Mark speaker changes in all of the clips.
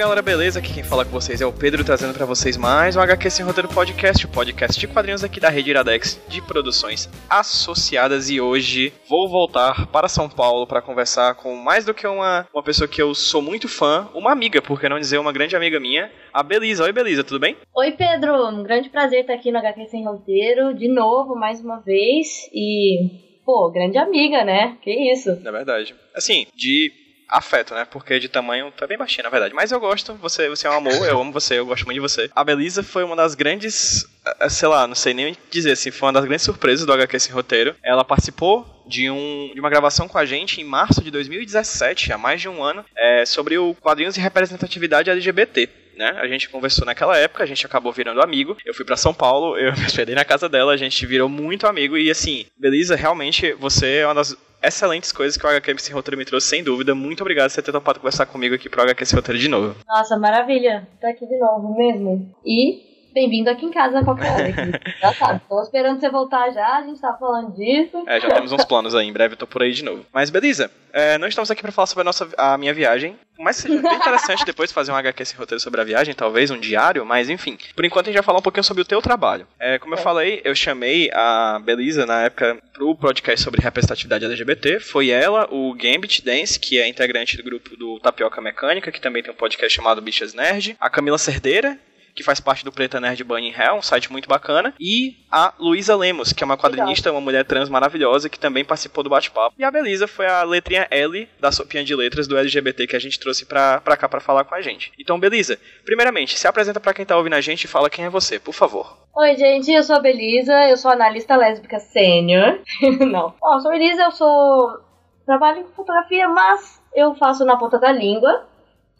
Speaker 1: Galera, beleza? Aqui quem fala com vocês é o Pedro, trazendo para vocês mais um HQ Sem Roteiro Podcast, o podcast de quadrinhos aqui da Rede Iradex de produções associadas. E hoje vou voltar para São Paulo para conversar com mais do que uma, uma pessoa que eu sou muito fã, uma amiga, por que não dizer uma grande amiga minha, a Belisa. Oi, Belisa, tudo bem?
Speaker 2: Oi, Pedro, um grande prazer estar aqui no HQ Sem Roteiro, de novo, mais uma vez. E, pô, grande amiga, né? Que isso?
Speaker 1: É verdade. Assim, de afeto, né? Porque de tamanho tá bem baixinho, na verdade. Mas eu gosto, você, você é um amor, eu amo você, eu gosto muito de você. A Belisa foi uma das grandes, eh, sei lá, não sei nem dizer assim, foi uma das grandes surpresas do HQ Sem Roteiro. Ela participou de, um, de uma gravação com a gente em março de 2017, há mais de um ano, é, sobre o quadrinhos de representatividade LGBT. Né? A gente conversou naquela época, a gente acabou virando amigo. Eu fui para São Paulo, eu me hospedei na casa dela, a gente virou muito amigo. E assim, Belisa, realmente você é uma das excelentes coisas que o HQ Sem Roteiro me trouxe, sem dúvida. Muito obrigado por você ter topado conversar comigo aqui pro HQ Sem Roteiro de novo.
Speaker 2: Nossa, maravilha. Tá aqui de novo mesmo. E bem-vindo aqui em casa a qualquer hora. já sabe, tô esperando você voltar já, a gente tá falando disso.
Speaker 1: É, já temos uns planos aí, em breve eu tô por aí de novo. Mas beleza, é, não estamos aqui para falar sobre a, nossa, a minha viagem, mas seja bem interessante depois fazer um HQ esse roteiro sobre a viagem, talvez um diário, mas enfim. Por enquanto a gente vai falar um pouquinho sobre o teu trabalho. É, como eu é. falei, eu chamei a Belisa na época pro podcast sobre representatividade LGBT. Foi ela, o Gambit Dance, que é integrante do grupo do Tapioca Mecânica, que também tem um podcast chamado Bichas Nerd. A Camila Cerdeira, que faz parte do Preta Nerd Bunny Hell, um site muito bacana, e a Luísa Lemos, que é uma quadrinista, uma mulher trans maravilhosa, que também participou do bate-papo. E a Belisa foi a letrinha L da sopinha de letras do LGBT que a gente trouxe pra, pra cá pra falar com a gente. Então, Belisa, primeiramente, se apresenta para quem tá ouvindo a gente e fala quem é você, por favor.
Speaker 2: Oi, gente, eu sou a Belisa, eu sou analista lésbica sênior. Não. Ó, eu sou a Belisa, eu sou... trabalho com fotografia, mas eu faço na ponta da língua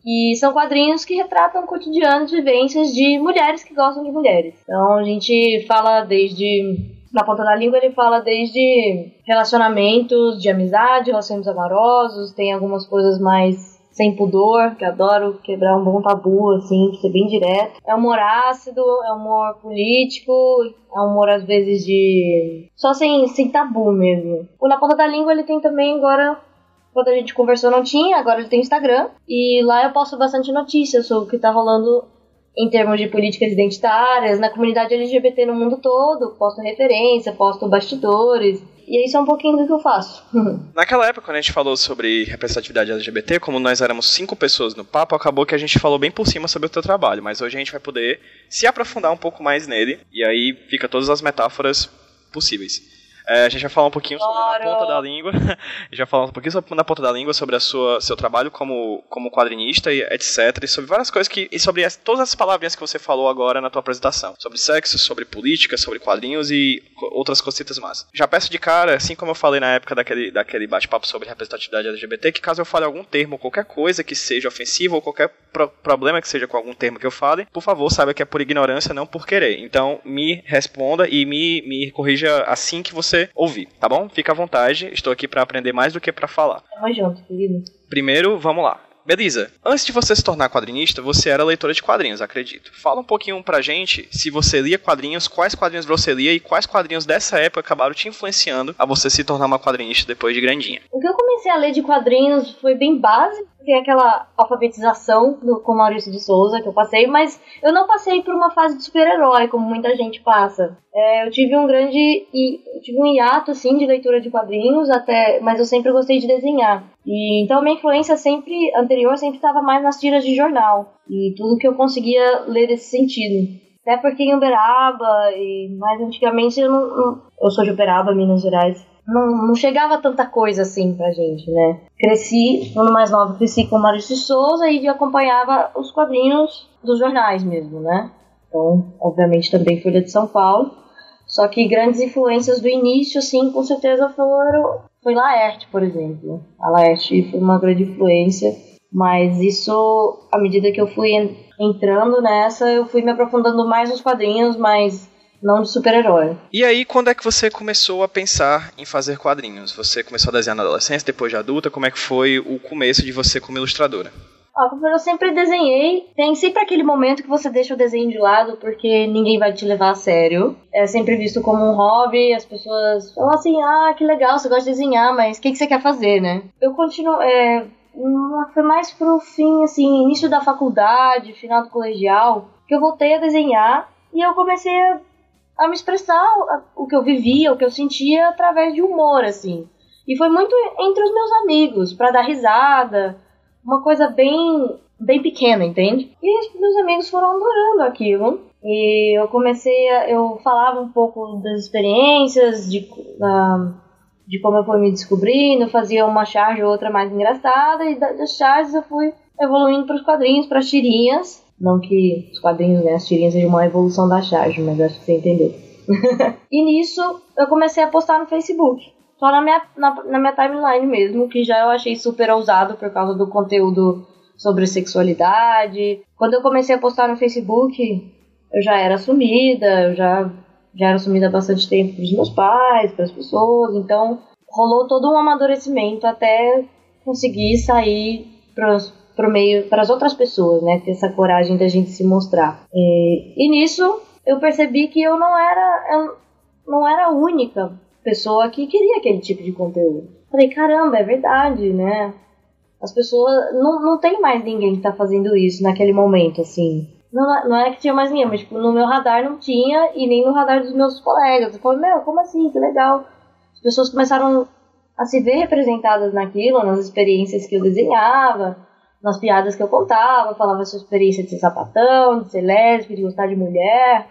Speaker 2: que são quadrinhos que retratam o cotidiano de vivências de mulheres que gostam de mulheres. Então a gente fala desde na ponta da língua ele fala desde relacionamentos de amizade, relacionamentos amorosos, tem algumas coisas mais sem pudor, que adoro quebrar um bom tabu, assim, ser bem direto. É humor ácido, é humor político, é humor às vezes de. só sem, sem tabu mesmo. O Na Ponta da Língua ele tem também agora quando a gente conversou não tinha, agora ele tem Instagram. E lá eu posto bastante notícias sobre o que tá rolando em termos de políticas identitárias, na comunidade LGBT no mundo todo. Posto referência, posto bastidores. E isso é um pouquinho do que eu faço.
Speaker 1: Naquela época, quando a gente falou sobre representatividade LGBT, como nós éramos cinco pessoas no papo, acabou que a gente falou bem por cima sobre o teu trabalho. Mas hoje a gente vai poder se aprofundar um pouco mais nele. E aí fica todas as metáforas possíveis. É, a gente vai falar um pouquinho sobre a ponta da língua. a gente vai falar um pouquinho sobre na ponta da língua sobre a sua seu trabalho como, como quadrinista e etc. E sobre várias coisas que. E sobre as, todas as palavrinhas que você falou agora na tua apresentação. Sobre sexo, sobre política, sobre quadrinhos e outras cositas mais. Já peço de cara, assim como eu falei na época daquele, daquele bate-papo sobre representatividade LGBT, que caso eu fale algum termo, qualquer coisa que seja ofensivo ou qualquer pro problema que seja com algum termo que eu fale, por favor, saiba que é por ignorância, não por querer. Então, me responda e me, me corrija assim que você ouvir, tá bom? Fica à vontade, estou aqui para aprender mais do que para falar.
Speaker 2: Tamo junto, querido.
Speaker 1: Primeiro, vamos lá. Beleza. Antes de você se tornar quadrinista, você era leitora de quadrinhos, acredito. Fala um pouquinho pra gente se você lia quadrinhos, quais quadrinhos você lia e quais quadrinhos dessa época acabaram te influenciando a você se tornar uma quadrinista depois de grandinha.
Speaker 2: O que eu comecei a ler de quadrinhos foi bem básico, tem aquela alfabetização do, com Maurício de Souza que eu passei, mas eu não passei por uma fase de super-herói, como muita gente passa. É, eu tive um grande. Tive um hiato, assim, de leitura de quadrinhos, até, mas eu sempre gostei de desenhar. E, então, minha influência sempre, anterior, sempre estava mais nas tiras de jornal. E tudo que eu conseguia ler nesse sentido. Até porque em Uberaba, e mais antigamente, eu não, não eu sou de Uberaba, Minas Gerais, não, não chegava tanta coisa assim pra gente, né? Cresci, quando mais nova, cresci com Maurício de Souza e acompanhava os quadrinhos dos jornais mesmo, né? Então, obviamente, também Folha de São Paulo. Só que grandes influências do início, assim, com certeza foram. Foi Laerte, por exemplo. A Laerte foi uma grande influência. Mas isso, à medida que eu fui entrando nessa, eu fui me aprofundando mais nos quadrinhos, mas não de super-herói.
Speaker 1: E aí, quando é que você começou a pensar em fazer quadrinhos? Você começou a desenhar na adolescência, depois de adulta? Como é que foi o começo de você como ilustradora?
Speaker 2: eu sempre desenhei. Tem sempre aquele momento que você deixa o desenho de lado porque ninguém vai te levar a sério. É sempre visto como um hobby. As pessoas falam assim: ah, que legal, você gosta de desenhar, mas o que, que você quer fazer, né? Eu continuo. É, foi mais pro fim, assim, início da faculdade, final do colegial, que eu voltei a desenhar e eu comecei a, a me expressar o que eu vivia, o que eu sentia através de humor, assim. E foi muito entre os meus amigos, para dar risada, uma coisa bem bem pequena, entende? E meus amigos foram adorando aquilo. E eu comecei a, eu falava um pouco das experiências de uh, de como eu fui me descobrindo, fazia uma charge ou outra mais engraçada, e das charges eu fui evoluindo para os quadrinhos, para as tirinhas. Não que os quadrinhos, né, as tirinhas sejam uma evolução da charge, mas acho que você entendeu. e nisso eu comecei a postar no Facebook. Só na minha, na, na minha timeline mesmo, que já eu achei super ousado por causa do conteúdo sobre sexualidade. Quando eu comecei a postar no Facebook, eu já era assumida, eu já já era assumida há bastante tempo para os meus pais, para as pessoas, então rolou todo um amadurecimento até conseguir sair para meio, para as outras pessoas, né? Ter essa coragem da gente se mostrar. E, e nisso eu percebi que eu não era, eu não era a única pessoa que queria aquele tipo de conteúdo. Falei, caramba, é verdade, né? As pessoas. Não, não tem mais ninguém que tá fazendo isso naquele momento, assim. Não, não é que tinha mais ninguém, mas tipo, no meu radar não tinha e nem no radar dos meus colegas. Eu falei, meu, como assim? Que legal. As pessoas começaram a se ver representadas naquilo, nas experiências que eu desenhava, nas piadas que eu contava, falava sua experiência de ser sapatão, de ser lésbica, de gostar de mulher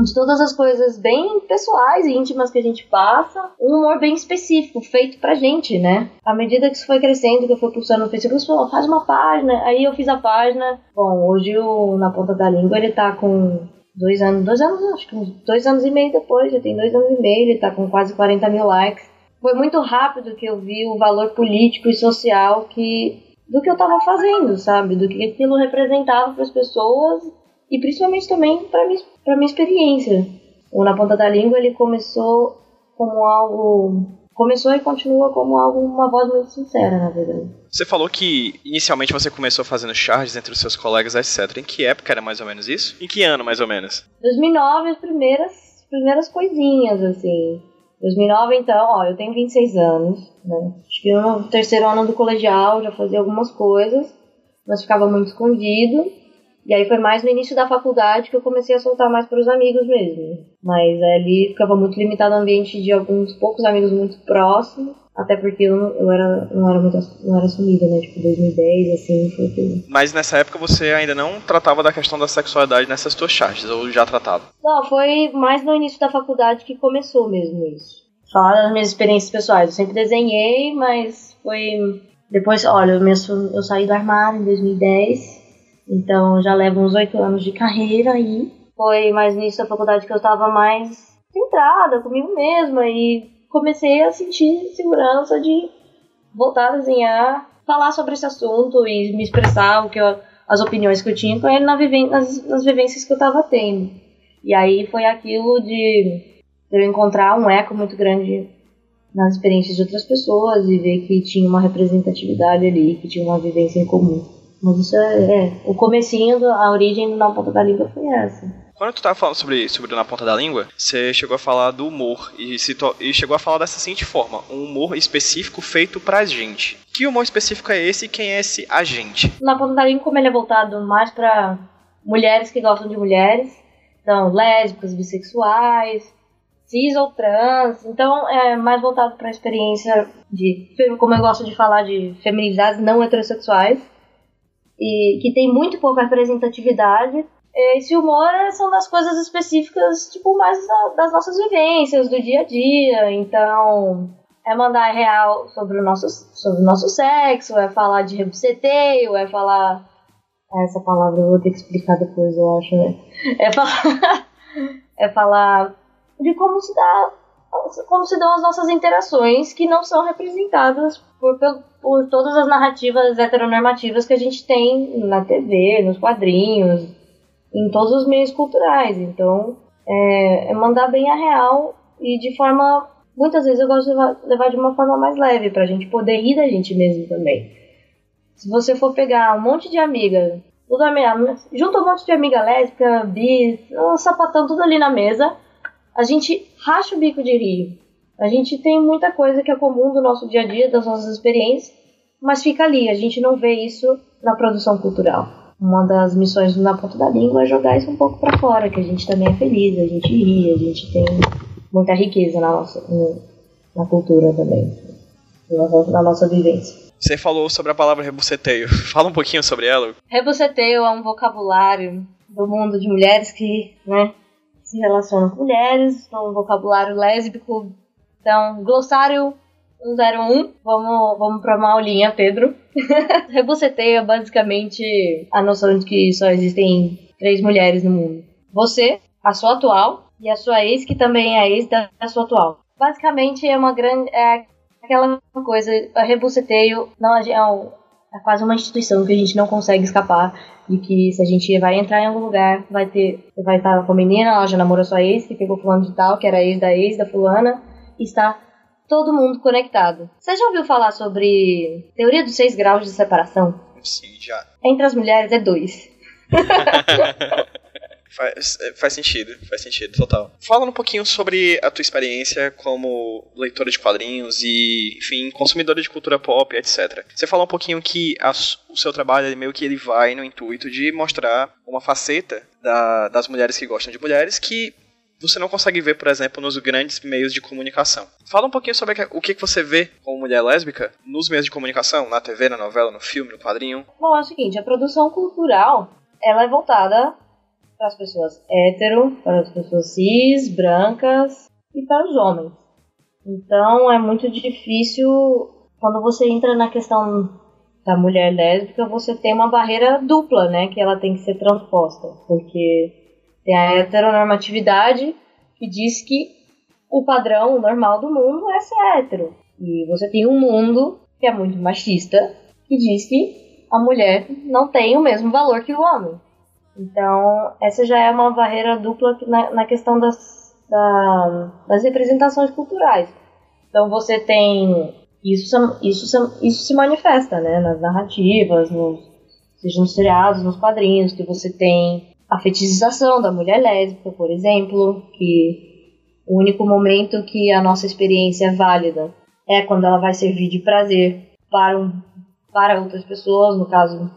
Speaker 2: de todas as coisas bem pessoais e íntimas que a gente passa, um humor bem específico, feito pra gente, né? À medida que isso foi crescendo, que eu fui pulsando no Facebook, eu falei, faz uma página. Aí eu fiz a página. Bom, hoje o Na Ponta da Língua ele tá com dois anos, dois anos, acho que dois anos e meio depois, já tem dois anos e meio, ele tá com quase 40 mil likes. Foi muito rápido que eu vi o valor político e social que do que eu tava fazendo, sabe? Do que aquilo representava para as pessoas e principalmente também para minha, pra minha experiência. O Na Ponta da Língua ele começou como algo. Começou e continua como algo, uma voz muito sincera, na verdade.
Speaker 1: Você falou que inicialmente você começou fazendo charges entre os seus colegas, etc. Em que época era mais ou menos isso? Em que ano, mais ou menos?
Speaker 2: 2009, as primeiras, primeiras coisinhas, assim. 2009, então, ó, eu tenho 26 anos, né? Que no terceiro ano do colegial já fazia algumas coisas, mas ficava muito escondido. E aí foi mais no início da faculdade que eu comecei a soltar mais para os amigos mesmo. Mas ali ficava muito limitado o ambiente de alguns poucos amigos muito próximos. Até porque eu, eu era, não, era muito, não era assumida, né? Tipo, 2010, assim, foi tudo.
Speaker 1: Mas nessa época você ainda não tratava da questão da sexualidade nessas tuas charges, ou já tratava?
Speaker 2: Não, foi mais no início da faculdade que começou mesmo isso. Falar das minhas experiências pessoais. Eu sempre desenhei, mas foi. Depois, olha, eu, eu saí do armário em 2010 então já levo uns oito anos de carreira aí. Foi mais nisso da faculdade que eu estava mais centrada comigo mesma e comecei a sentir segurança de voltar a desenhar, falar sobre esse assunto e me expressar o que eu, as opiniões que eu tinha com ele na nas, nas vivências que eu estava tendo. E aí foi aquilo de eu encontrar um eco muito grande nas experiências de outras pessoas e ver que tinha uma representatividade ali, que tinha uma vivência em comum. Mas isso é, é, o comecinho, do, a origem do Na Ponta da Língua foi essa.
Speaker 1: Quando tu tava falando sobre, sobre Na Ponta da Língua, você chegou a falar do humor e, to, e chegou a falar dessa seguinte forma, um humor específico feito pra gente. Que humor específico é esse e quem é esse agente?
Speaker 2: Na Ponta da Língua, como ele é voltado mais para mulheres que gostam de mulheres, então lésbicas, bissexuais, cis ou trans, então é mais voltado para a experiência de, como eu gosto de falar, de feminilidades não heterossexuais e que tem muito pouca representatividade. Esse humor são das coisas específicas, tipo, mais das nossas vivências, do dia a dia. Então, é mandar real sobre o nosso, sobre o nosso sexo, é falar de rebuceteio, é falar. Essa palavra eu vou ter que explicar depois, eu acho, né? É falar, é falar de como se dá como se dão as nossas interações que não são representadas por, por todas as narrativas heteronormativas que a gente tem na TV, nos quadrinhos, em todos os meios culturais. Então, é, é mandar bem a real e de forma. Muitas vezes eu gosto de levar, de uma forma mais leve, pra gente poder rir da gente mesmo também. Se você for pegar um monte de amiga, tudo junta um monte de amiga lésbica, bi, um sapatão, tudo ali na mesa, a gente racha o bico de rir. A gente tem muita coisa que é comum do nosso dia a dia, das nossas experiências, mas fica ali, a gente não vê isso na produção cultural. Uma das missões do Na Ponta da Língua é jogar isso um pouco para fora, que a gente também é feliz, a gente ri, a gente tem muita riqueza na nossa na cultura também, na nossa vivência.
Speaker 1: Você falou sobre a palavra rebuceteio. Fala um pouquinho sobre ela.
Speaker 2: Rebuceteio é um vocabulário do mundo de mulheres que, né, se relacionam com mulheres, é um vocabulário lésbico. Então, glossário 101. Vamos, vamos pra uma aulinha, Pedro. rebuceteio é basicamente a noção de que só existem três mulheres no mundo. Você, a sua atual, e a sua ex, que também é ex da sua atual. Basicamente é uma grande. É aquela coisa, rebuceteio não é, é quase uma instituição que a gente não consegue escapar e que se a gente vai entrar em algum lugar, vai ter, vai estar com a menina, ela já namorou sua ex, que pegou fulano de tal, que era ex da ex da fulana, e está todo mundo conectado. Você já ouviu falar sobre teoria dos seis graus de separação?
Speaker 1: Sim, já.
Speaker 2: Entre as mulheres é dois.
Speaker 1: Faz, é, faz sentido, faz sentido, total. Fala um pouquinho sobre a tua experiência como leitora de quadrinhos e, enfim, consumidora de cultura pop, etc. Você falou um pouquinho que a, o seu trabalho, meio que ele vai no intuito de mostrar uma faceta da, das mulheres que gostam de mulheres que você não consegue ver, por exemplo, nos grandes meios de comunicação. Fala um pouquinho sobre o que você vê como mulher lésbica nos meios de comunicação, na TV, na novela, no filme, no quadrinho.
Speaker 2: Bom, é o seguinte, a produção cultural, ela é voltada para as pessoas hétero, para as pessoas cis, brancas e para os homens. Então é muito difícil quando você entra na questão da mulher lésbica, você tem uma barreira dupla, né, que ela tem que ser transposta, porque tem a heteronormatividade que diz que o padrão, normal do mundo é ser hétero. E você tem um mundo que é muito machista, que diz que a mulher não tem o mesmo valor que o homem. Então, essa já é uma barreira dupla na, na questão das, da, das representações culturais. Então, você tem. Isso, isso, isso se manifesta né, nas narrativas, nos, seja nos seriados, nos quadrinhos, que você tem a fetichização da mulher lésbica, por exemplo, que o único momento que a nossa experiência é válida é quando ela vai servir de prazer para, um, para outras pessoas, no caso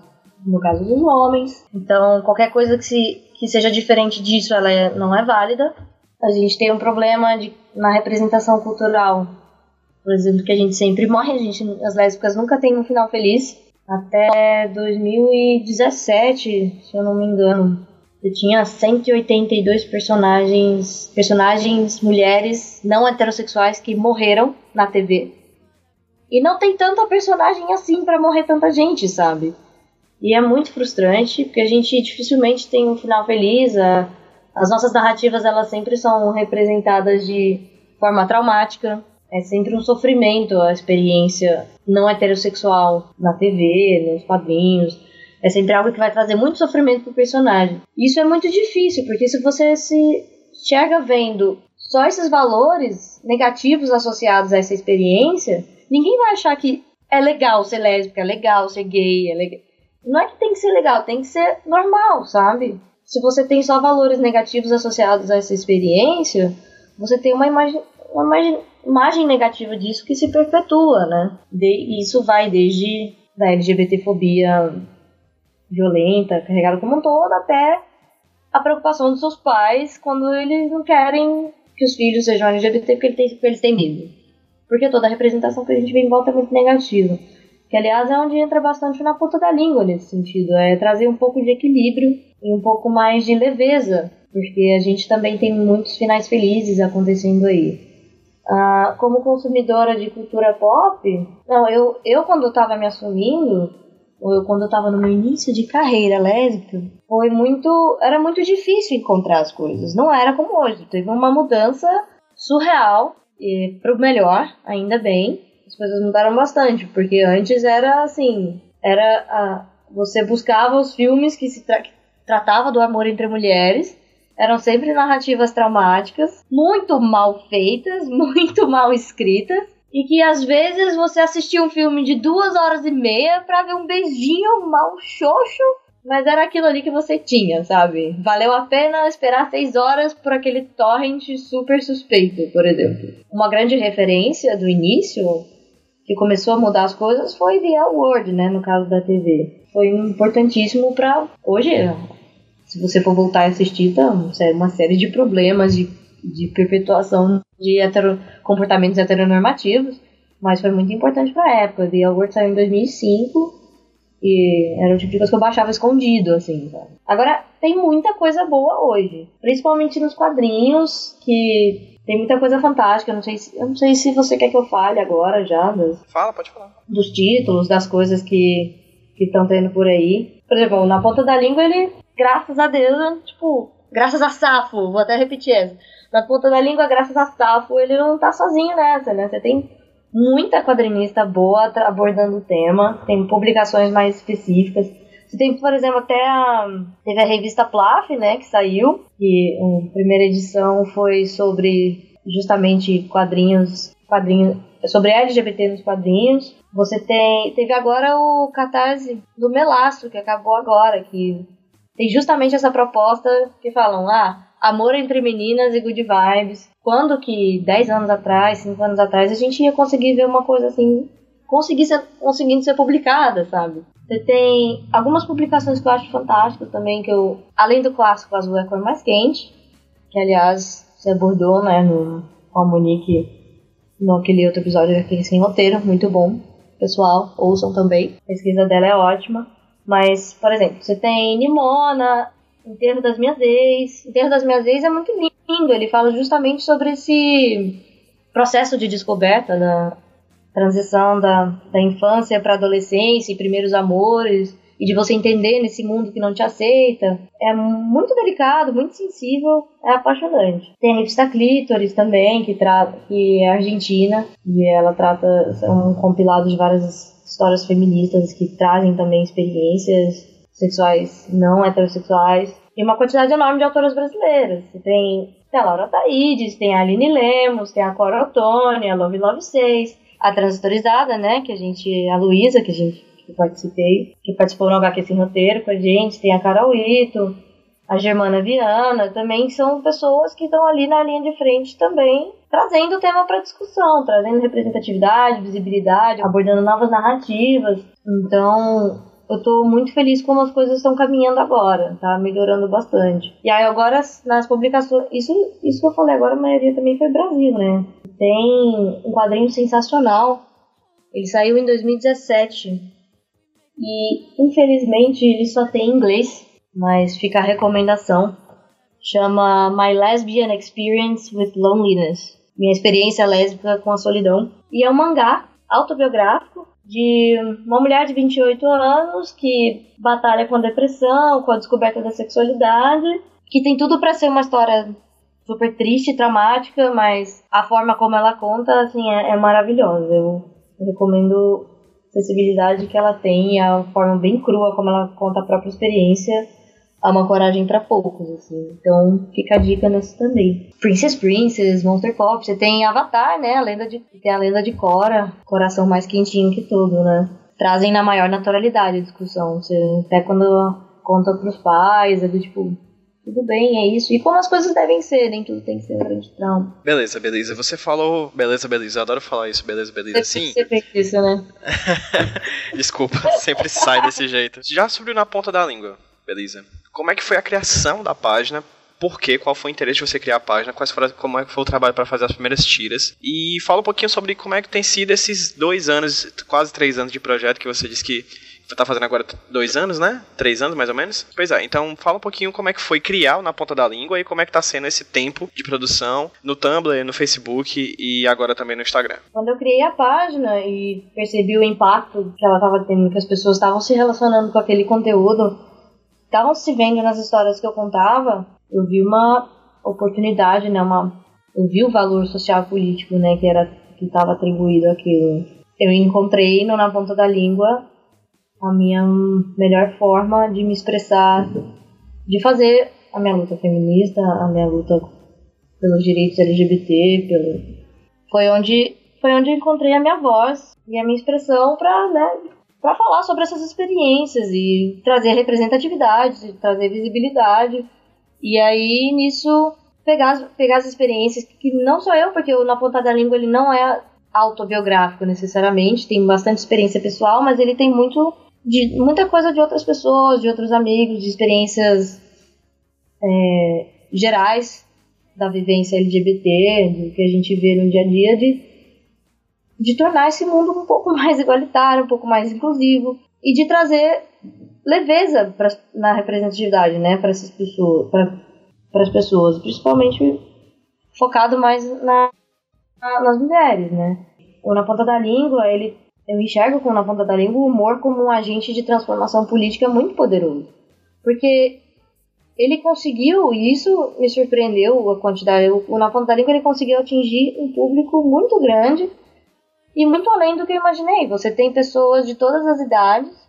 Speaker 2: no caso dos homens. Então, qualquer coisa que, se, que seja diferente disso, ela é, não é válida. A gente tem um problema de, na representação cultural, por exemplo, que a gente sempre morre, a gente, as lésbicas nunca têm um final feliz. Até 2017, se eu não me engano, eu tinha 182 personagens, personagens mulheres não heterossexuais que morreram na TV. E não tem tanta personagem assim para morrer tanta gente, sabe? E é muito frustrante, porque a gente dificilmente tem um final feliz. A, as nossas narrativas, elas sempre são representadas de forma traumática. É sempre um sofrimento a experiência não heterossexual na TV, nos quadrinhos. É sempre algo que vai trazer muito sofrimento pro personagem. Isso é muito difícil, porque se você se enxerga vendo só esses valores negativos associados a essa experiência, ninguém vai achar que é legal ser lésbica, é legal ser gay, é legal não é que tem que ser legal, tem que ser normal, sabe? Se você tem só valores negativos associados a essa experiência, você tem uma imagem, uma imagem, imagem negativa disso que se perpetua, né? De, isso vai desde da LGBTfobia violenta, carregada como um todo, até a preocupação dos seus pais quando eles não querem que os filhos sejam LGBT porque eles têm, porque eles têm medo. Porque toda a representação que a gente vê em volta é muito negativa. Que, aliás, é onde entra bastante na ponta da língua nesse sentido. É trazer um pouco de equilíbrio e um pouco mais de leveza. Porque a gente também tem muitos finais felizes acontecendo aí. Ah, como consumidora de cultura pop, não, eu, eu quando eu tava me assumindo, eu quando eu tava no meu início de carreira lésbica, foi muito. Era muito difícil encontrar as coisas. Não era como hoje. Teve uma mudança surreal, e pro melhor, ainda bem as coisas mudaram bastante, porque antes era assim, era a, você buscava os filmes que se tra tratava do amor entre mulheres, eram sempre narrativas traumáticas, muito mal feitas, muito mal escritas, e que às vezes você assistia um filme de duas horas e meia para ver um beijinho mal xoxo, mas era aquilo ali que você tinha, sabe? Valeu a pena esperar seis horas por aquele torrent super suspeito, por exemplo. Uma grande referência do início que começou a mudar as coisas foi via Word, né, no caso da TV. Foi importantíssimo para hoje, se você for voltar a assistir, tá uma série de problemas de, de perpetuação de hetero, comportamentos heteronormativos, mas foi muito importante para a época. The Word saiu em 2005 e era o tipo de coisa que eu baixava escondido, assim, sabe? Agora, tem muita coisa boa hoje. Principalmente nos quadrinhos, que tem muita coisa fantástica. Eu não sei se, eu não sei se você quer que eu fale agora já. Das,
Speaker 1: Fala, pode falar.
Speaker 2: Dos títulos, das coisas que estão tendo por aí. Por exemplo, na ponta da língua, ele, graças a Deus, tipo, graças a Safo, vou até repetir essa. Na ponta da língua, graças a Safo, ele não tá sozinho nessa, né? Você tem muita quadrinista boa abordando o tema, tem publicações mais específicas. Você tem, por exemplo, até a, teve a revista Plaf, né, que saiu, e a primeira edição foi sobre justamente quadrinhos, quadrinhos sobre LGBT nos quadrinhos. Você tem, teve agora o Catarse do Melastro, que acabou agora, que tem justamente essa proposta que falam, ah, amor entre meninas e good vibes. Quando que 10 anos atrás, 5 anos atrás, a gente ia conseguir ver uma coisa assim, conseguir ser, conseguindo ser publicada, sabe? Você tem algumas publicações que eu acho fantásticas também, que eu, além do clássico Azul é a cor mais quente, que aliás você abordou, né, no, com a Monique no aquele outro episódio aqui sem roteiro, muito bom. Pessoal, ouçam também. A pesquisa dela é ótima. Mas, por exemplo, você tem Nimona, Enterro das Minhas Ex. Enterro das Minhas Ex é muito lindo. Ele fala justamente sobre esse processo de descoberta da transição da, da infância para adolescência e primeiros amores e de você entender nesse mundo que não te aceita. É muito delicado, muito sensível, é apaixonante. Tem a revista também, que, trata, que é argentina, e ela trata, são um compilado de várias histórias feministas que trazem também experiências sexuais não heterossexuais. E uma quantidade enorme de autoras brasileiras. Você tem, a Laura Taides, tem a Aline Lemos, tem a Cora Ottoni, a Love Love 6, a Transitorizada, né, que a gente, a Luísa, que a gente que participei, que participou no HQ Sem Roteiro com a gente, tem a Carol Ito, a Germana Viana, também são pessoas que estão ali na linha de frente também, trazendo o tema para discussão, trazendo representatividade, visibilidade, abordando novas narrativas. Então, eu tô muito feliz como as coisas estão caminhando agora, tá melhorando bastante. E aí agora nas publicações, isso, isso que eu falei agora, a maioria também foi Brasil, né? Tem um quadrinho sensacional, ele saiu em 2017 e infelizmente ele só tem em inglês, mas fica a recomendação. Chama My Lesbian Experience with Loneliness, minha experiência lésbica com a solidão. E é um mangá autobiográfico de uma mulher de 28 anos que batalha com a depressão, com a descoberta da sexualidade, que tem tudo para ser uma história super triste, traumática, mas a forma como ela conta, assim, é, é maravilhosa. Eu, recomendo a sensibilidade que ela tem, a forma bem crua como ela conta a própria experiência há uma coragem para poucos, assim. Então fica a dica nesse também. Princess Princess, Monster Pop, você tem Avatar, né? A lenda de, tem a lenda de Cora, coração mais quentinho que tudo, né? Trazem na maior naturalidade a discussão. Você, até quando conta pros pais, é do tipo, tudo bem, é isso. E como as coisas devem ser, nem tudo tem que ser um grande trauma.
Speaker 1: Beleza, beleza. Você falou. Beleza, beleza. Eu adoro falar isso, beleza, beleza. Sim.
Speaker 2: Sempre isso, né?
Speaker 1: Desculpa, sempre sai desse jeito. Já subiu na ponta da língua, beleza. Como é que foi a criação da página? Por quê? Qual foi o interesse de você criar a página? Quais foram, como é que foi o trabalho para fazer as primeiras tiras? E fala um pouquinho sobre como é que tem sido esses dois anos, quase três anos de projeto que você disse que tá fazendo agora dois anos, né? Três anos, mais ou menos. Pois é, então fala um pouquinho como é que foi criar na ponta da língua e como é que tá sendo esse tempo de produção no Tumblr, no Facebook e agora também no Instagram.
Speaker 2: Quando eu criei a página e percebi o impacto que ela tava tendo, que as pessoas estavam se relacionando com aquele conteúdo, estavam se vendo nas histórias que eu contava, eu vi uma oportunidade, né, uma eu vi o valor social político, né, que era que estava atribuído àquilo. Eu encontrei no, na ponta da língua a minha melhor forma de me expressar, de fazer a minha luta feminista, a minha luta pelos direitos LGBT, pelo foi onde foi onde encontrei a minha voz e a minha expressão para né, para falar sobre essas experiências e trazer representatividade, trazer visibilidade. E aí nisso pegar, pegar as experiências que não só eu, porque o Na Ponta da Língua ele não é autobiográfico necessariamente, tem bastante experiência pessoal, mas ele tem muito de muita coisa de outras pessoas, de outros amigos, de experiências é, gerais da vivência LGBT, do que a gente vê no dia a dia, de, de tornar esse mundo um pouco mais igualitário, um pouco mais inclusivo e de trazer leveza pra, na representatividade, né, para essas pessoas, para as pessoas, principalmente focado mais na, na, nas mulheres, né. O Na Ponta da Língua, ele eu enxergo com Na Ponta da Língua o humor como um agente de transformação política muito poderoso. Porque ele conseguiu, e isso me surpreendeu a quantidade, o Na Ponta da Língua ele conseguiu atingir um público muito grande e muito além do que eu imaginei. Você tem pessoas de todas as idades.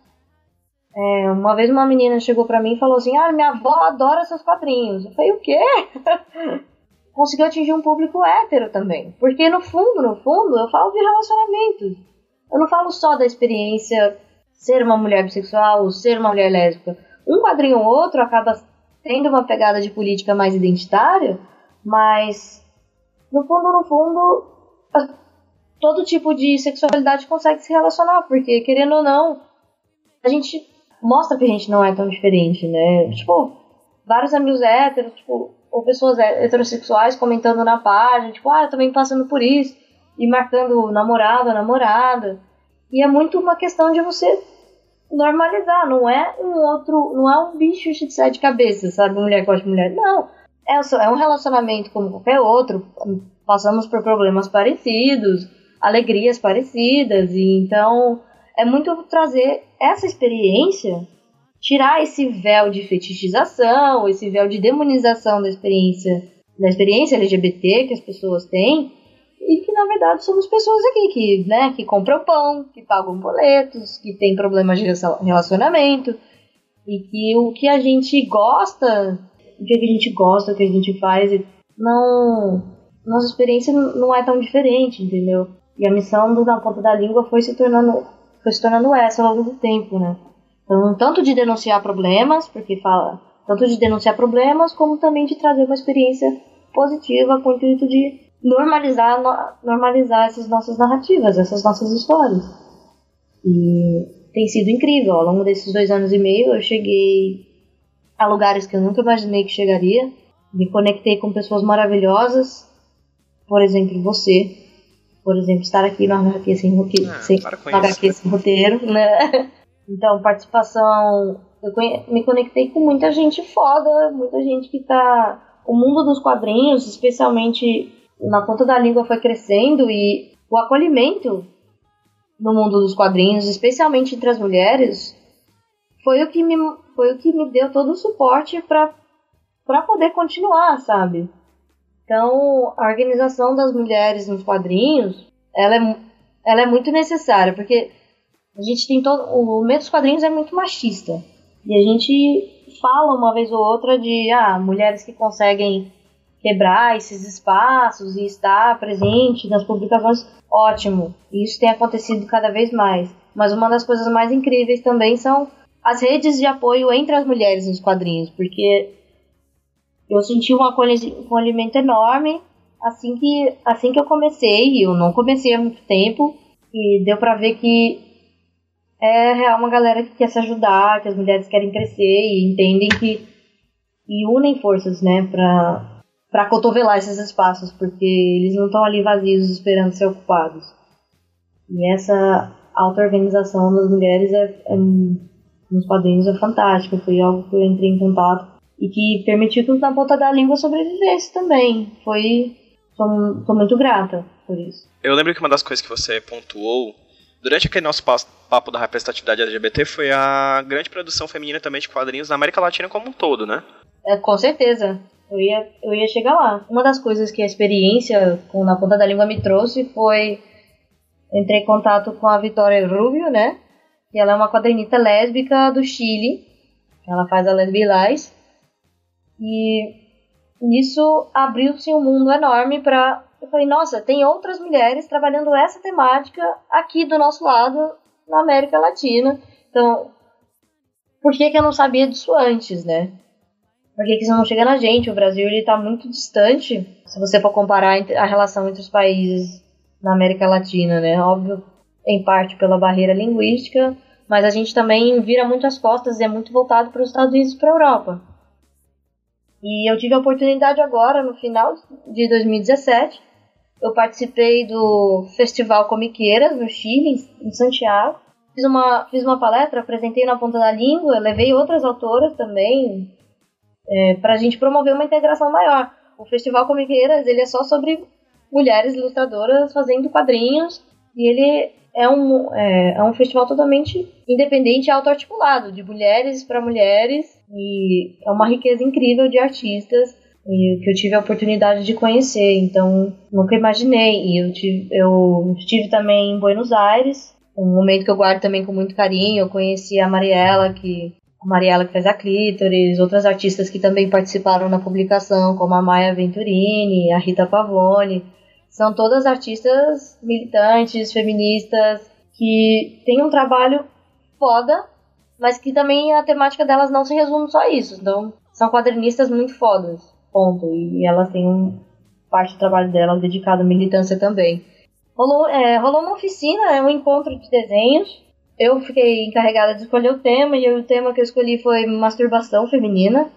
Speaker 2: É, uma vez uma menina chegou para mim e falou assim: Ah, minha avó adora seus quadrinhos. Eu falei: O quê? conseguiu atingir um público hétero também. Porque no fundo, no fundo, eu falo de relacionamentos. Eu não falo só da experiência ser uma mulher bissexual ou ser uma mulher lésbica. Um quadrinho ou outro acaba tendo uma pegada de política mais identitária, mas no fundo, no fundo, todo tipo de sexualidade consegue se relacionar, porque querendo ou não, a gente mostra que a gente não é tão diferente, né? Tipo, vários amigos héteros, tipo, ou pessoas heterossexuais comentando na página, tipo, ah, eu também passando por isso e marcando namorado, namorada. E é muito uma questão de você normalizar, não é um outro, não é um bicho de sete cabeças, sabe? Mulher gosta de mulher. Não. É, é um relacionamento como qualquer outro. Passamos por problemas parecidos, alegrias parecidas, e então é muito trazer essa experiência, tirar esse véu de fetichização, esse véu de demonização da experiência, da experiência LGBT que as pessoas têm, e que na verdade somos pessoas aqui que, né, que compram pão, que pagam boletos, que tem problemas de relacionamento e que o que a gente gosta, o que a gente gosta, o que a gente faz, não nossa experiência não é tão diferente, entendeu? E a missão do Na Ponta da Língua foi se tornando foi se tornando essa ao longo do tempo, né? Então, tanto de denunciar problemas, porque fala tanto de denunciar problemas, como também de trazer uma experiência positiva com o intuito de normalizar, normalizar essas nossas narrativas, essas nossas histórias. E tem sido incrível. Ao longo desses dois anos e meio, eu cheguei a lugares que eu nunca imaginei que chegaria. Me conectei com pessoas maravilhosas. Por exemplo, você. Por exemplo, estar aqui no HQ sem, roteiro, ah, sem, HQ sem roteiro, né? Então, participação. Eu me conectei com muita gente foda, muita gente que tá. O mundo dos quadrinhos, especialmente na ponta da língua foi crescendo e o acolhimento no mundo dos quadrinhos, especialmente entre as mulheres, foi o que me, foi o que me deu todo o suporte para para poder continuar, sabe? Então, a organização das mulheres nos quadrinhos, ela é, ela é muito necessária, porque a gente tem todo. O meio dos quadrinhos é muito machista. E a gente fala uma vez ou outra de ah, mulheres que conseguem quebrar esses espaços e estar presente nas publicações, ótimo. Isso tem acontecido cada vez mais. Mas uma das coisas mais incríveis também são as redes de apoio entre as mulheres nos quadrinhos, porque eu senti um acolhimento enorme assim que assim que eu comecei, eu não comecei há muito tempo, e deu para ver que é real uma galera que quer se ajudar, que as mulheres querem crescer e entendem que e unem forças, né, para para cotovelar esses espaços, porque eles não estão ali vazios esperando ser ocupados. E essa auto-organização das mulheres é, é, nos quadrinhos é fantástica, foi algo que eu entrei em contato e que permitiu que na ponta da língua sobrevivesse também. Foi. Sou, sou muito grata por isso.
Speaker 1: Eu lembro que uma das coisas que você pontuou durante aquele nosso papo da representatividade LGBT foi a grande produção feminina também de quadrinhos na América Latina como um todo, né?
Speaker 2: É, com certeza. Eu ia, eu ia chegar lá. Uma das coisas que a experiência com Na Ponta da Língua me trouxe foi. Entrei em contato com a Vitória Rubio, né? E ela é uma quadrinista lésbica do Chile. Ela faz a Lesbilais. E nisso abriu-se um mundo enorme para. Eu falei, nossa, tem outras mulheres trabalhando essa temática aqui do nosso lado, na América Latina. Então, por que, que eu não sabia disso antes, né? Porque isso não chega na gente. O Brasil ele está muito distante. Se você for comparar a relação entre os países na América Latina, né? Óbvio, em parte pela barreira linguística, mas a gente também vira muito as costas e é muito voltado para os Estados Unidos e para a Europa. E eu tive a oportunidade agora, no final de 2017, eu participei do Festival Comiqueiras no Chile, em Santiago. Fiz uma, fiz uma palestra, apresentei na ponta da língua, levei outras autoras também, é, para a gente promover uma integração maior. O Festival Comiqueiras ele é só sobre mulheres ilustradoras fazendo quadrinhos e ele é um, é, é um festival totalmente independente e auto-articulado, de mulheres para mulheres, e é uma riqueza incrível de artistas e que eu tive a oportunidade de conhecer, então nunca imaginei. E eu tive, eu estive também em Buenos Aires, um momento que eu guardo também com muito carinho. Eu conheci a Mariela, que a Mariela que fez a Clítoris, outras artistas que também participaram na publicação, como a Maia Venturini, a Rita Pavone. São todas artistas militantes, feministas, que têm um trabalho foda, mas que também a temática delas não se resume só a isso. Então, são quadrinistas muito fodas, ponto. E elas têm um parte do trabalho delas dedicado à militância também. Rolou, é, rolou uma oficina, é um encontro de desenhos, eu fiquei encarregada de escolher o tema, e o tema que eu escolhi foi masturbação feminina.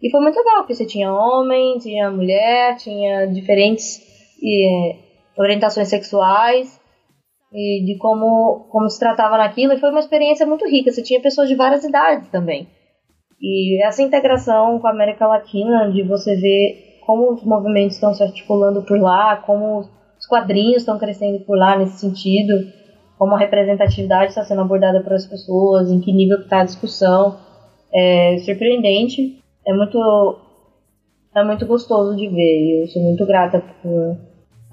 Speaker 2: E foi muito legal, porque você tinha homem, tinha mulher, tinha diferentes e, orientações sexuais e de como, como se tratava naquilo. E foi uma experiência muito rica. Você tinha pessoas de várias idades também. E essa integração com a América Latina, de você ver como os movimentos estão se articulando por lá, como os quadrinhos estão crescendo por lá nesse sentido como a representatividade está sendo abordada por as pessoas, em que nível está a discussão. É surpreendente, é muito, é muito gostoso de ver eu sou muito grata por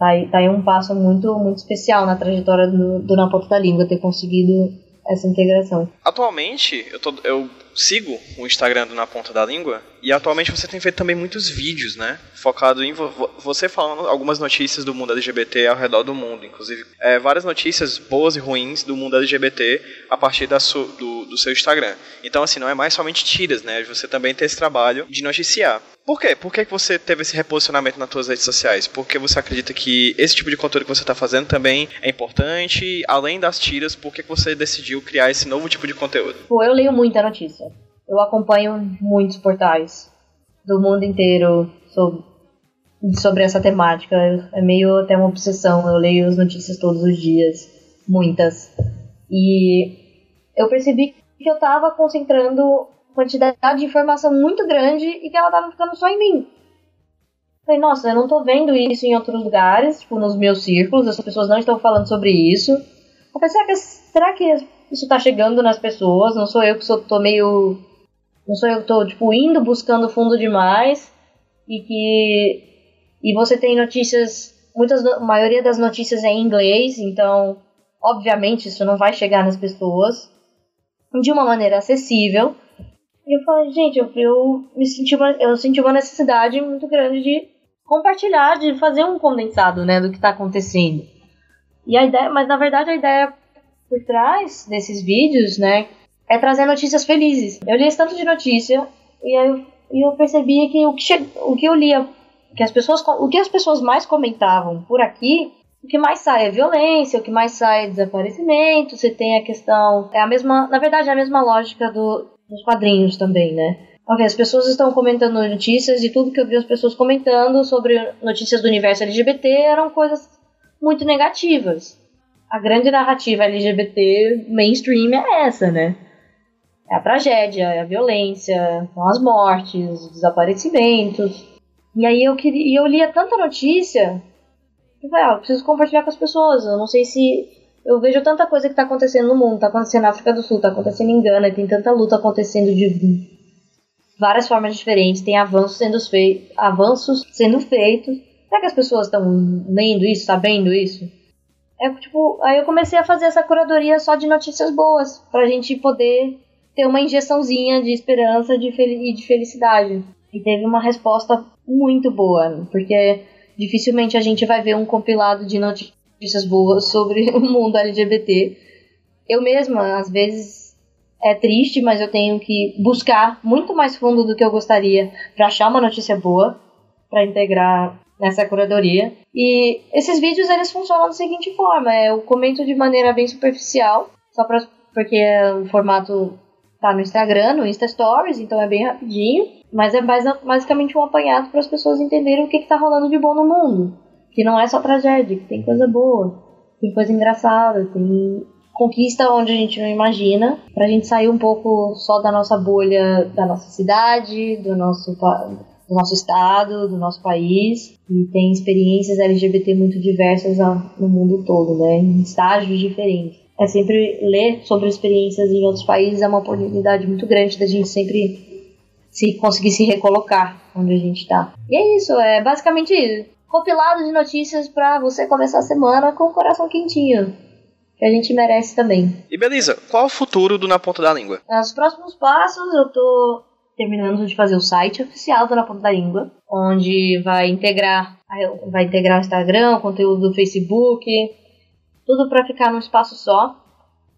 Speaker 2: tá aí, tá aí um passo muito, muito especial na trajetória do, do Na Ponta da Língua ter conseguido essa integração.
Speaker 1: Atualmente, eu, tô, eu sigo o Instagram do Na Ponta da Língua e atualmente você tem feito também muitos vídeos, né? Focado em vo você falando algumas notícias do mundo LGBT ao redor do mundo, inclusive é, várias notícias boas e ruins do mundo LGBT a partir do, do seu Instagram. Então, assim, não é mais somente tiras, né? Você também tem esse trabalho de noticiar. Por quê? Por que você teve esse reposicionamento nas suas redes sociais? Porque você acredita que esse tipo de conteúdo que você está fazendo também é importante, além das tiras, por que você decidiu criar esse novo tipo de conteúdo?
Speaker 2: Pô, eu leio muita notícia. Eu acompanho muitos portais do mundo inteiro sobre, sobre essa temática. É meio até uma obsessão. Eu leio as notícias todos os dias, muitas. E eu percebi que eu estava concentrando quantidade de informação muito grande e que ela estava ficando só em mim. Falei, nossa, eu não tô vendo isso em outros lugares, tipo, nos meus círculos, as pessoas não estão falando sobre isso. Eu pensei, será que, será que isso tá chegando nas pessoas? Não sou eu que sou, tô meio. Não sou eu que tô, tipo, indo buscando fundo demais e que. E você tem notícias. Muitas, a maioria das notícias é em inglês, então, obviamente, isso não vai chegar nas pessoas de uma maneira acessível. E eu falei, gente, eu, eu me senti uma, eu senti uma necessidade muito grande de compartilhar, de fazer um condensado, né, do que está acontecendo. E a ideia, mas na verdade a ideia por trás desses vídeos, né, é trazer notícias felizes. Eu li esse tanto de notícia e eu, e eu percebia que o que, che, o que eu lia, que as pessoas, o que as pessoas mais comentavam por aqui o que mais sai é violência, o que mais sai é desaparecimento, você tem a questão. É a mesma. Na verdade, é a mesma lógica do, nos quadrinhos também, né? Ok, as pessoas estão comentando notícias e tudo que eu vi as pessoas comentando sobre notícias do universo LGBT eram coisas muito negativas. A grande narrativa LGBT mainstream é essa, né? É a tragédia, é a violência, são as mortes, os desaparecimentos. E aí eu queria, eu lia tanta notícia que eu falei, ah, eu preciso compartilhar com as pessoas. Eu não sei se eu vejo tanta coisa que está acontecendo no mundo, está acontecendo na África do Sul, está acontecendo em Gana, tem tanta luta acontecendo de várias formas diferentes, tem avanços sendo, fei avanços sendo feitos. Será que as pessoas estão lendo isso, sabendo isso? É tipo, aí eu comecei a fazer essa curadoria só de notícias boas, pra gente poder ter uma injeçãozinha de esperança de e de felicidade. E teve uma resposta muito boa, porque dificilmente a gente vai ver um compilado de notícias boas sobre o mundo LGBT. Eu mesma, às vezes, é triste, mas eu tenho que buscar muito mais fundo do que eu gostaria para achar uma notícia boa, para integrar nessa curadoria. E esses vídeos eles funcionam da seguinte forma: eu comento de maneira bem superficial, só pra, porque o formato tá no Instagram, no Insta Stories, então é bem rapidinho, mas é basicamente um apanhado para as pessoas entenderem o que, que tá rolando de bom no mundo. Que não é só tragédia, que tem coisa boa, tem coisa engraçada, tem conquista onde a gente não imagina, pra gente sair um pouco só da nossa bolha, da nossa cidade, do nosso do nosso estado, do nosso país, e tem experiências LGBT muito diversas no mundo todo, né, em estágios diferentes. É sempre ler sobre experiências em outros países é uma oportunidade muito grande da gente sempre se conseguir se recolocar onde a gente está. E é isso, é basicamente isso. Compilado de notícias para você começar a semana com o coração quentinho que a gente merece também.
Speaker 1: E beleza, qual o futuro do Na Ponta da Língua?
Speaker 2: Nos próximos passos, eu tô terminando de fazer o site oficial do Na Ponta da Língua, onde vai integrar, vai integrar o Instagram, o conteúdo do Facebook, tudo para ficar num espaço só.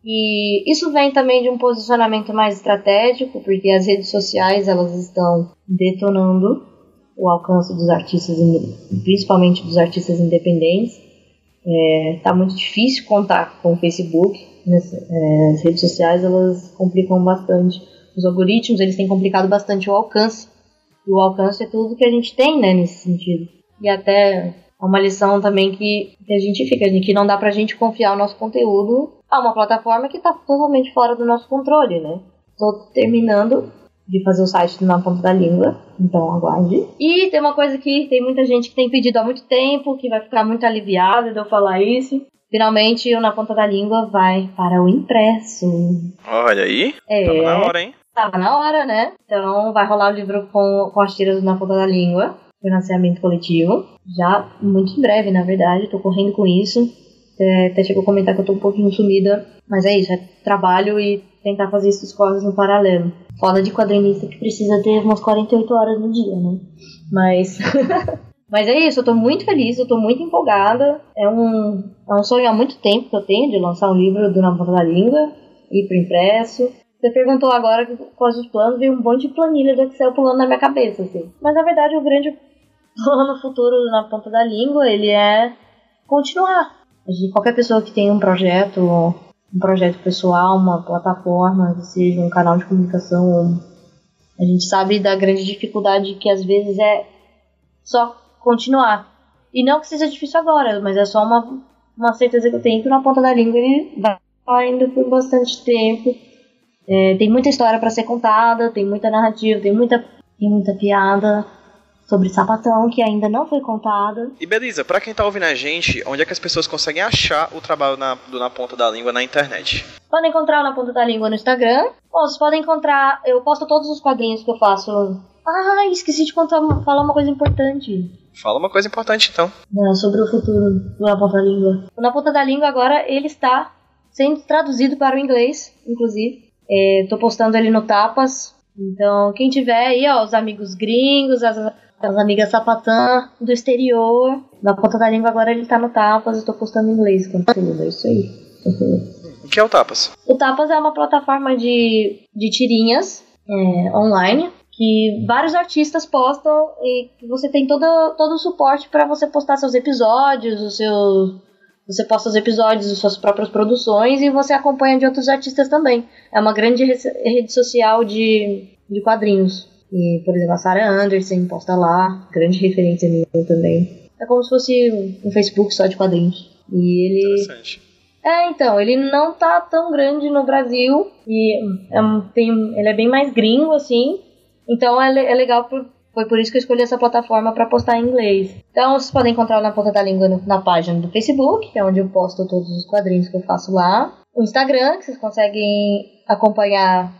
Speaker 2: E isso vem também de um posicionamento mais estratégico, porque as redes sociais elas estão detonando o alcance dos artistas, principalmente dos artistas independentes. É, tá muito difícil contar com o Facebook. é, as redes sociais elas complicam bastante os algoritmos eles têm complicado bastante o alcance. E o alcance é tudo que a gente tem, né, nesse sentido. E até é uma lição também que, que a gente fica, que não dá pra gente confiar o nosso conteúdo a uma plataforma que tá totalmente fora do nosso controle, né? Tô terminando de fazer o site na ponta da língua, então aguarde. E tem uma coisa que tem muita gente que tem pedido há muito tempo, que vai ficar muito aliviada de eu falar isso. Finalmente, o Na Ponta da Língua vai para o impresso.
Speaker 1: Olha aí. É. Tava na hora, hein?
Speaker 2: Tava na hora, né? Então vai rolar o livro com, com as tiras na ponta da língua, financiamento coletivo. Já muito em breve, na verdade, tô correndo com isso. Até, até chegou a comentar que eu tô um pouquinho sumida, mas é isso, é trabalho e tentar fazer essas coisas no paralelo. Foda de quadrinista que precisa ter umas 48 horas no dia, né? Mas. mas é isso, eu tô muito feliz, eu tô muito empolgada. É um, é um sonho há muito tempo que eu tenho de lançar um livro do Na Ponta da Língua, ir pro impresso. Você perguntou agora quais os planos, veio um monte de planilha do Excel pulando na minha cabeça, assim. Mas na verdade o grande plano futuro na ponta da língua, ele é continuar. Qualquer pessoa que tem um projeto, um projeto pessoal, uma plataforma, seja um canal de comunicação, a gente sabe da grande dificuldade que às vezes é só continuar. E não que seja difícil agora, mas é só uma, uma certeza que eu tenho que na ponta da língua ele vai ainda por bastante tempo é, tem muita história para ser contada, tem muita narrativa, tem muita, tem muita piada sobre sapatão que ainda não foi contada.
Speaker 1: E beleza, para quem tá ouvindo a gente, onde é que as pessoas conseguem achar o trabalho na, do Na Ponta da Língua na internet?
Speaker 2: Podem encontrar o Na Ponta da Língua no Instagram, ou vocês podem encontrar, eu posto todos os quadrinhos que eu faço. Ah, esqueci de contar, falar uma coisa importante.
Speaker 1: Fala uma coisa importante então.
Speaker 2: É, sobre o futuro do Na Ponta da Língua. O Na Ponta da Língua agora, ele está sendo traduzido para o inglês, inclusive. É, tô postando ele no Tapas. Então, quem tiver aí, ó, os amigos gringos, as, as amigas sapatã do exterior, na ponta da língua agora ele tá no Tapas, eu tô postando em inglês conteúdo, é isso aí.
Speaker 1: O que é o Tapas?
Speaker 2: O Tapas é uma plataforma de, de tirinhas é, online que vários artistas postam e você tem todo, todo o suporte para você postar seus episódios, os seus você posta os episódios de suas próprias produções e você acompanha de outros artistas também. É uma grande rede social de, de quadrinhos. E, por exemplo, a Sarah Anderson posta lá, grande referência minha também. É como se fosse um Facebook só de quadrinhos. E ele.
Speaker 1: Interessante.
Speaker 2: É, então, ele não tá tão grande no Brasil. E é, tem, ele é bem mais gringo, assim. Então é, é legal por, foi por isso que eu escolhi essa plataforma para postar em inglês. Então vocês podem encontrar na ponta da língua no, na página do Facebook, que é onde eu posto todos os quadrinhos que eu faço lá. O Instagram, que vocês conseguem acompanhar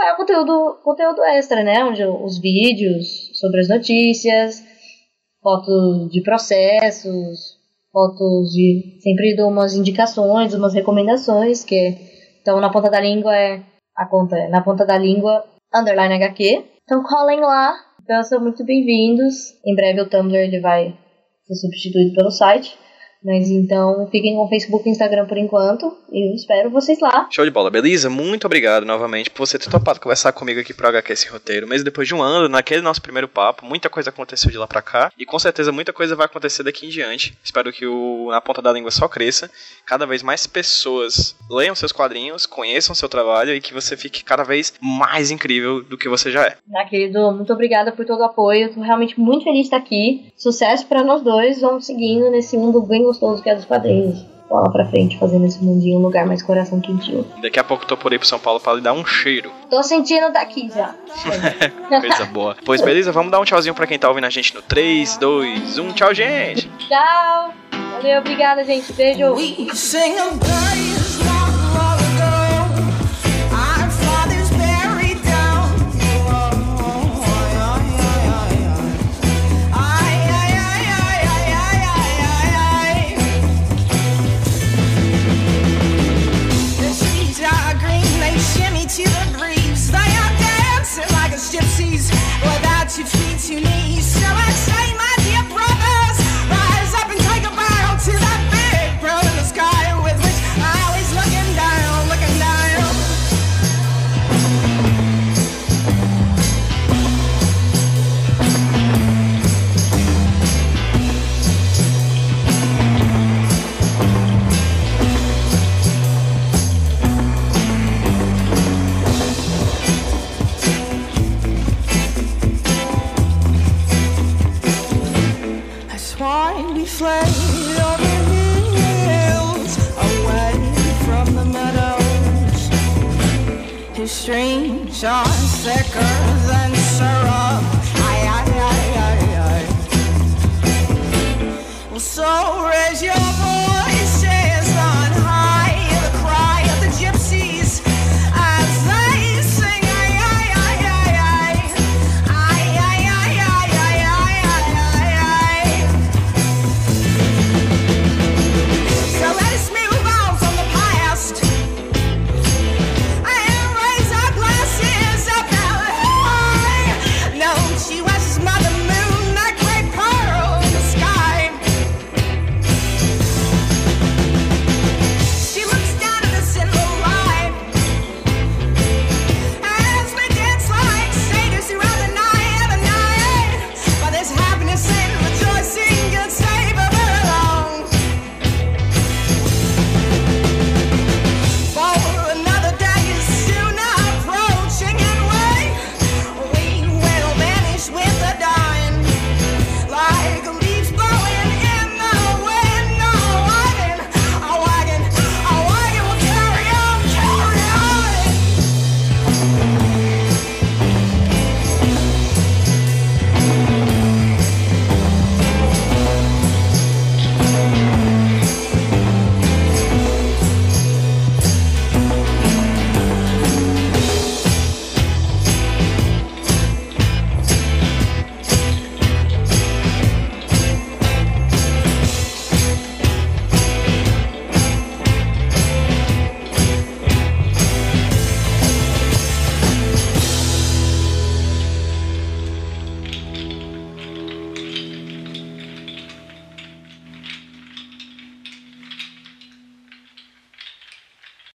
Speaker 2: acompanhar conteúdo, conteúdo extra, né? Onde os vídeos sobre as notícias, fotos de processos, fotos de. Sempre dou umas indicações, umas recomendações, que é, então na ponta da língua é a conta é na ponta da língua underline HQ. Então colhem lá então são muito bem-vindos. Em breve o Tumblr ele vai ser substituído pelo site. Mas então, fiquem com o Facebook e Instagram por enquanto. E eu espero vocês lá.
Speaker 1: Show de bola. Beleza? Muito obrigado novamente por você ter topado conversar comigo aqui pro HQ esse roteiro. Mesmo depois de um ano, naquele nosso primeiro papo, muita coisa aconteceu de lá pra cá. E com certeza muita coisa vai acontecer daqui em diante. Espero que o Na Ponta da Língua só cresça. Cada vez mais pessoas leiam seus quadrinhos, conheçam seu trabalho e que você fique cada vez mais incrível do que você já é.
Speaker 2: Ah, querido, muito obrigada por todo o apoio. Eu tô realmente muito feliz de estar aqui. Sucesso para nós dois. Vamos seguindo nesse mundo bem gostoso que é dos quadrinhos. Bola pra frente, fazendo esse mundinho um lugar mais coração quentinho.
Speaker 1: Daqui a pouco tô por aí pro São Paulo pra lhe dar um cheiro.
Speaker 2: Tô sentindo daqui já.
Speaker 1: Coisa boa. Pois beleza, vamos dar um tchauzinho pra quem tá ouvindo a gente no 3, 2, 1. Tchau, gente!
Speaker 2: Tchau! Valeu, obrigada, gente. Beijo!
Speaker 3: me.